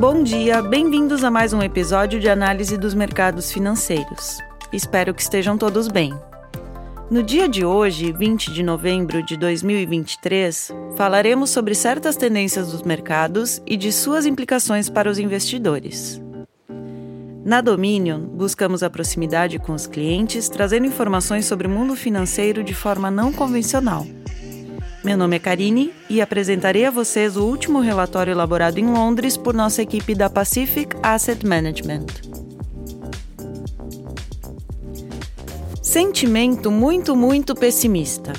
Bom dia, bem-vindos a mais um episódio de análise dos mercados financeiros. Espero que estejam todos bem. No dia de hoje, 20 de novembro de 2023, falaremos sobre certas tendências dos mercados e de suas implicações para os investidores. Na Dominion, buscamos a proximidade com os clientes, trazendo informações sobre o mundo financeiro de forma não convencional. Meu nome é Karine e apresentarei a vocês o último relatório elaborado em Londres por nossa equipe da Pacific Asset Management. Sentimento muito, muito pessimista.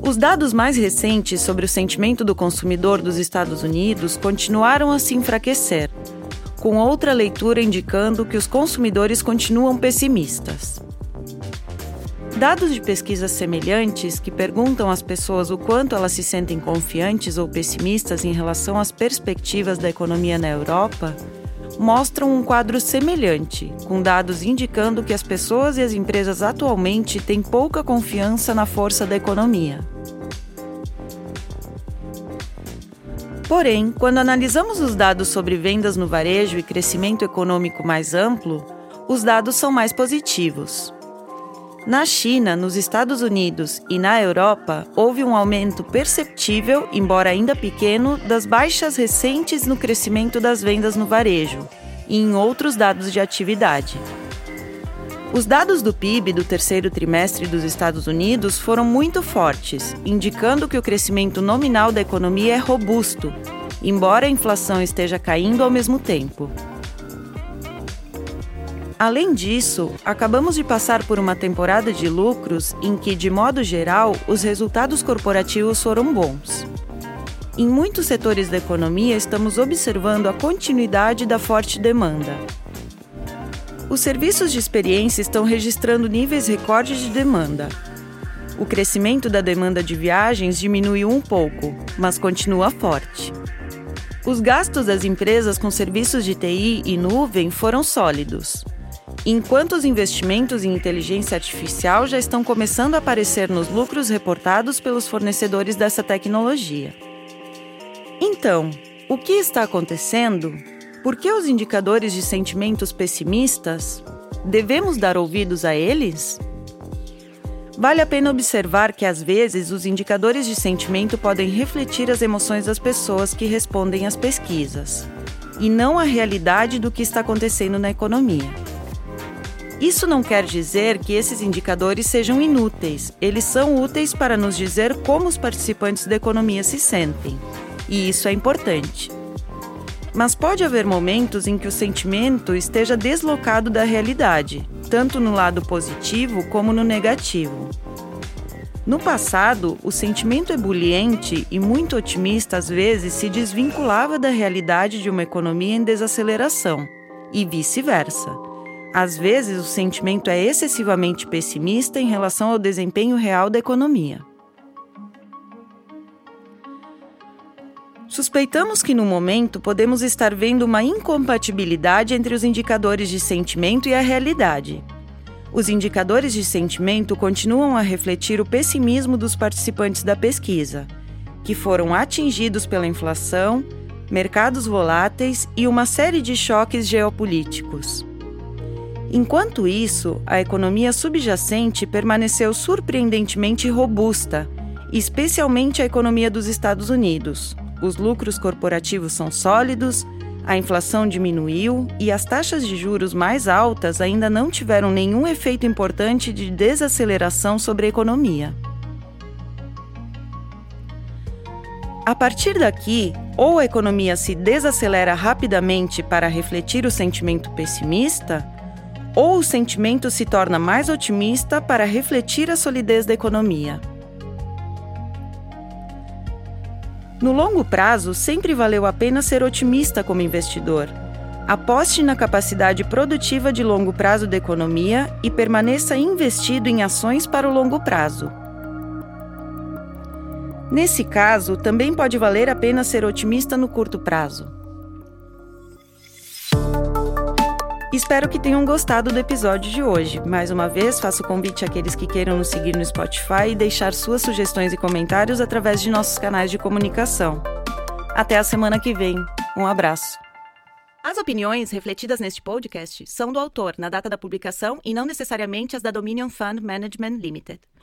Os dados mais recentes sobre o sentimento do consumidor dos Estados Unidos continuaram a se enfraquecer, com outra leitura indicando que os consumidores continuam pessimistas. Dados de pesquisas semelhantes que perguntam às pessoas o quanto elas se sentem confiantes ou pessimistas em relação às perspectivas da economia na Europa mostram um quadro semelhante, com dados indicando que as pessoas e as empresas atualmente têm pouca confiança na força da economia. Porém, quando analisamos os dados sobre vendas no varejo e crescimento econômico mais amplo, os dados são mais positivos. Na China, nos Estados Unidos e na Europa, houve um aumento perceptível, embora ainda pequeno, das baixas recentes no crescimento das vendas no varejo e em outros dados de atividade. Os dados do PIB do terceiro trimestre dos Estados Unidos foram muito fortes, indicando que o crescimento nominal da economia é robusto, embora a inflação esteja caindo ao mesmo tempo. Além disso, acabamos de passar por uma temporada de lucros em que, de modo geral, os resultados corporativos foram bons. Em muitos setores da economia, estamos observando a continuidade da forte demanda. Os serviços de experiência estão registrando níveis recordes de demanda. O crescimento da demanda de viagens diminuiu um pouco, mas continua forte. Os gastos das empresas com serviços de TI e nuvem foram sólidos enquanto os investimentos em inteligência artificial já estão começando a aparecer nos lucros reportados pelos fornecedores dessa tecnologia. Então, o que está acontecendo? Por que os indicadores de sentimentos pessimistas? Devemos dar ouvidos a eles? Vale a pena observar que, às vezes, os indicadores de sentimento podem refletir as emoções das pessoas que respondem às pesquisas, e não a realidade do que está acontecendo na economia. Isso não quer dizer que esses indicadores sejam inúteis, eles são úteis para nos dizer como os participantes da economia se sentem. E isso é importante. Mas pode haver momentos em que o sentimento esteja deslocado da realidade, tanto no lado positivo como no negativo. No passado, o sentimento ebuliente e muito otimista às vezes se desvinculava da realidade de uma economia em desaceleração, e vice-versa. Às vezes, o sentimento é excessivamente pessimista em relação ao desempenho real da economia. Suspeitamos que no momento podemos estar vendo uma incompatibilidade entre os indicadores de sentimento e a realidade. Os indicadores de sentimento continuam a refletir o pessimismo dos participantes da pesquisa, que foram atingidos pela inflação, mercados voláteis e uma série de choques geopolíticos. Enquanto isso, a economia subjacente permaneceu surpreendentemente robusta, especialmente a economia dos Estados Unidos. Os lucros corporativos são sólidos, a inflação diminuiu e as taxas de juros mais altas ainda não tiveram nenhum efeito importante de desaceleração sobre a economia. A partir daqui, ou a economia se desacelera rapidamente para refletir o sentimento pessimista, ou o sentimento se torna mais otimista para refletir a solidez da economia. No longo prazo, sempre valeu a pena ser otimista como investidor. Aposte na capacidade produtiva de longo prazo da economia e permaneça investido em ações para o longo prazo. Nesse caso, também pode valer a pena ser otimista no curto prazo. Espero que tenham gostado do episódio de hoje. Mais uma vez, faço convite àqueles que queiram nos seguir no Spotify e deixar suas sugestões e comentários através de nossos canais de comunicação. Até a semana que vem! Um abraço. As opiniões refletidas neste podcast são do autor na data da publicação e não necessariamente as da Dominion Fund Management Limited.